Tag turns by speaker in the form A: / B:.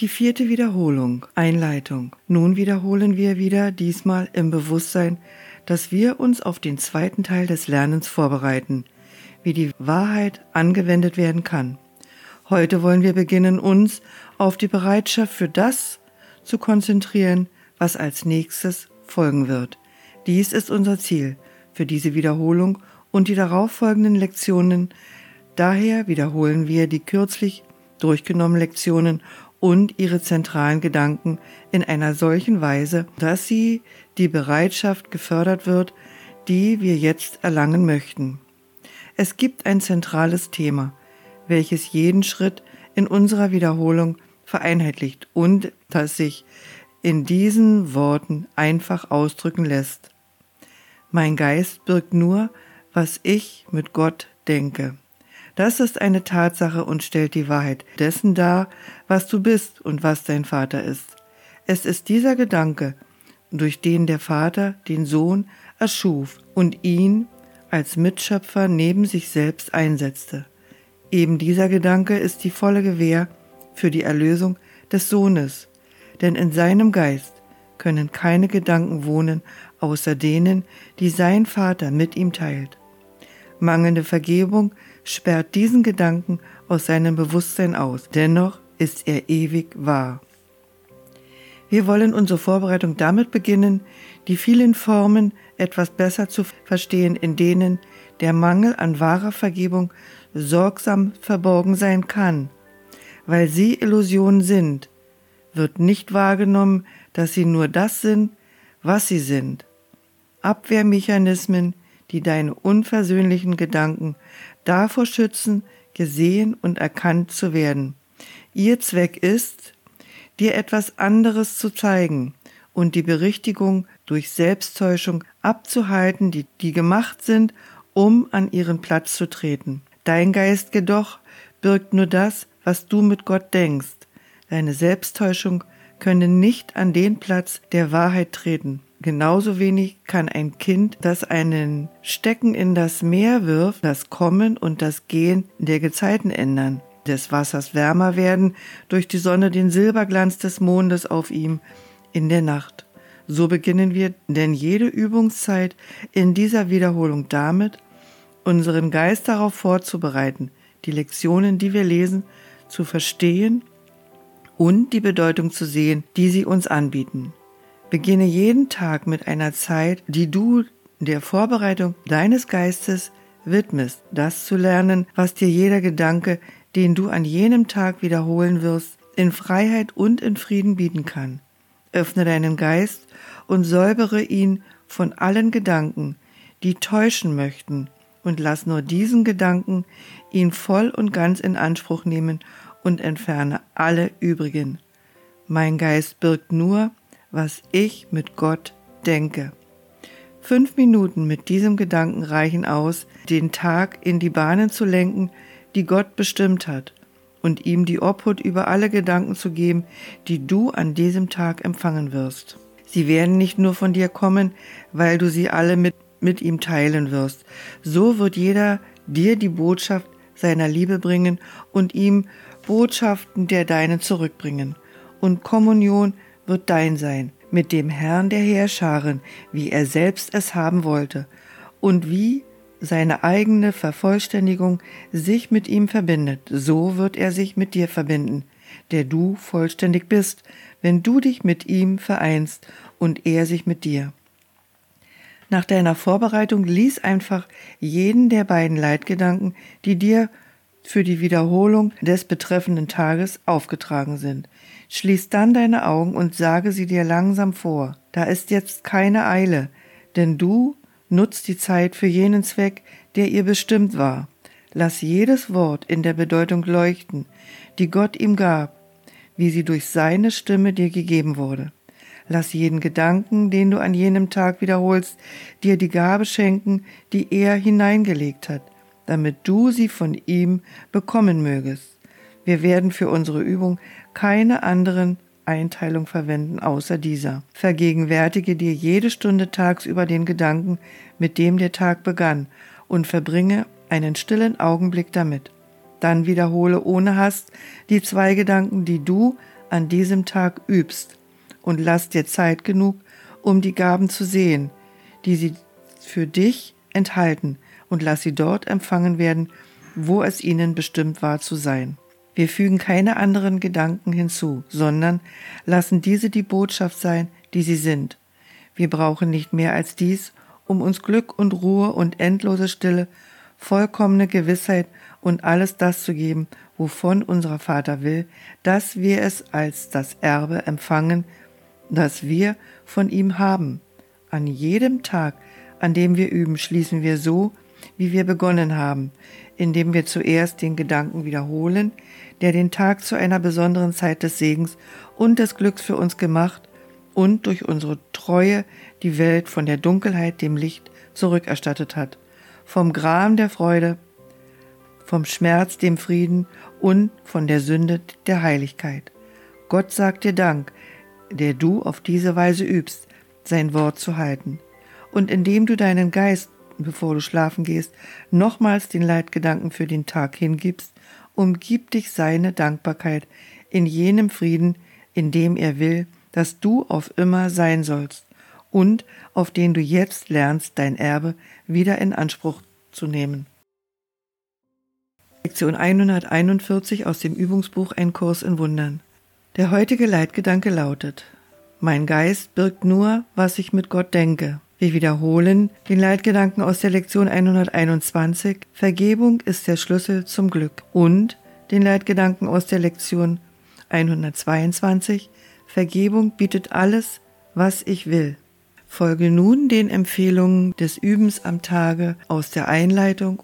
A: Die vierte Wiederholung, Einleitung. Nun wiederholen wir wieder, diesmal im Bewusstsein, dass wir uns auf den zweiten Teil des Lernens vorbereiten, wie die Wahrheit angewendet werden kann. Heute wollen wir beginnen, uns auf die Bereitschaft für das zu konzentrieren, was als nächstes folgen wird. Dies ist unser Ziel für diese Wiederholung und die darauffolgenden Lektionen. Daher wiederholen wir die kürzlich durchgenommenen Lektionen und ihre zentralen Gedanken in einer solchen Weise, dass sie die Bereitschaft gefördert wird, die wir jetzt erlangen möchten. Es gibt ein zentrales Thema, welches jeden Schritt in unserer Wiederholung vereinheitlicht und das sich in diesen Worten einfach ausdrücken lässt. Mein Geist birgt nur, was ich mit Gott denke. Das ist eine Tatsache und stellt die Wahrheit dessen dar, was du bist und was dein Vater ist. Es ist dieser Gedanke, durch den der Vater den Sohn erschuf und ihn als Mitschöpfer neben sich selbst einsetzte. Eben dieser Gedanke ist die volle Gewähr für die Erlösung des Sohnes, denn in seinem Geist können keine Gedanken wohnen, außer denen, die sein Vater mit ihm teilt. Mangelnde Vergebung sperrt diesen Gedanken aus seinem Bewusstsein aus, dennoch ist er ewig wahr. Wir wollen unsere Vorbereitung damit beginnen, die vielen Formen etwas besser zu verstehen, in denen der Mangel an wahrer Vergebung sorgsam verborgen sein kann. Weil sie Illusionen sind, wird nicht wahrgenommen, dass sie nur das sind, was sie sind. Abwehrmechanismen, die deine unversöhnlichen Gedanken davor schützen, gesehen und erkannt zu werden. Ihr Zweck ist, dir etwas anderes zu zeigen und die Berichtigung durch Selbsttäuschung abzuhalten, die, die gemacht sind, um an ihren Platz zu treten. Dein Geist jedoch birgt nur das, was du mit Gott denkst. Deine Selbsttäuschung könne nicht an den Platz der Wahrheit treten. Genauso wenig kann ein Kind, das einen Stecken in das Meer wirft, das Kommen und das Gehen der Gezeiten ändern, des Wassers wärmer werden, durch die Sonne den Silberglanz des Mondes auf ihm in der Nacht. So beginnen wir denn jede Übungszeit in dieser Wiederholung damit, unseren Geist darauf vorzubereiten, die Lektionen, die wir lesen, zu verstehen und die Bedeutung zu sehen, die sie uns anbieten. Beginne jeden Tag mit einer Zeit, die du der Vorbereitung deines Geistes widmest, das zu lernen, was dir jeder Gedanke, den du an jenem Tag wiederholen wirst, in Freiheit und in Frieden bieten kann. Öffne deinen Geist und säubere ihn von allen Gedanken, die täuschen möchten, und lass nur diesen Gedanken ihn voll und ganz in Anspruch nehmen und entferne alle übrigen. Mein Geist birgt nur, was ich mit Gott denke. Fünf Minuten mit diesem Gedanken reichen aus, den Tag in die Bahnen zu lenken, die Gott bestimmt hat, und ihm die Obhut über alle Gedanken zu geben, die du an diesem Tag empfangen wirst. Sie werden nicht nur von dir kommen, weil du sie alle mit, mit ihm teilen wirst. So wird jeder dir die Botschaft seiner Liebe bringen und ihm Botschaften der deinen zurückbringen. Und Kommunion wird dein sein, mit dem Herrn der Heerscharen, wie er selbst es haben wollte, und wie seine eigene Vervollständigung sich mit ihm verbindet, so wird er sich mit dir verbinden, der du vollständig bist, wenn du dich mit ihm vereinst und er sich mit dir. Nach deiner Vorbereitung lies einfach jeden der beiden Leitgedanken, die dir für die Wiederholung des betreffenden Tages aufgetragen sind. Schließ dann deine Augen und sage sie dir langsam vor. Da ist jetzt keine Eile, denn du nutzt die Zeit für jenen Zweck, der ihr bestimmt war. Lass jedes Wort in der Bedeutung leuchten, die Gott ihm gab, wie sie durch seine Stimme dir gegeben wurde. Lass jeden Gedanken, den du an jenem Tag wiederholst, dir die Gabe schenken, die er hineingelegt hat, damit du sie von ihm bekommen mögest. Wir werden für unsere Übung keine anderen Einteilung verwenden außer dieser. Vergegenwärtige dir jede Stunde tagsüber den Gedanken, mit dem der Tag begann, und verbringe einen stillen Augenblick damit. Dann wiederhole ohne Hast die zwei Gedanken, die du an diesem Tag übst und lass dir Zeit genug, um die Gaben zu sehen, die sie für dich enthalten und lass sie dort empfangen werden, wo es ihnen bestimmt war zu sein. Wir fügen keine anderen Gedanken hinzu, sondern lassen diese die Botschaft sein, die sie sind. Wir brauchen nicht mehr als dies, um uns Glück und Ruhe und endlose Stille, vollkommene Gewissheit und alles das zu geben, wovon unser Vater will, dass wir es als das Erbe empfangen, das wir von ihm haben. An jedem Tag, an dem wir üben, schließen wir so, wie wir begonnen haben, indem wir zuerst den Gedanken wiederholen, der den Tag zu einer besonderen Zeit des Segens und des Glücks für uns gemacht und durch unsere Treue die Welt von der Dunkelheit dem Licht zurückerstattet hat, vom Gram der Freude, vom Schmerz dem Frieden und von der Sünde der Heiligkeit. Gott sagt dir Dank, der du auf diese Weise übst, sein Wort zu halten. Und indem du deinen Geist, bevor du schlafen gehst, nochmals den Leitgedanken für den Tag hingibst, umgibt dich seine Dankbarkeit in jenem Frieden, in dem er will, dass du auf immer sein sollst und auf den du jetzt lernst, dein Erbe wieder in Anspruch zu nehmen. Lektion 141 aus dem Übungsbuch Ein Kurs in Wundern. Der heutige Leitgedanke lautet, mein Geist birgt nur, was ich mit Gott denke. Wir wiederholen den Leitgedanken aus der Lektion 121, Vergebung ist der Schlüssel zum Glück. Und den Leitgedanken aus der Lektion 122, Vergebung bietet alles, was ich will. Folge nun den Empfehlungen des Übens am Tage aus der Einleitung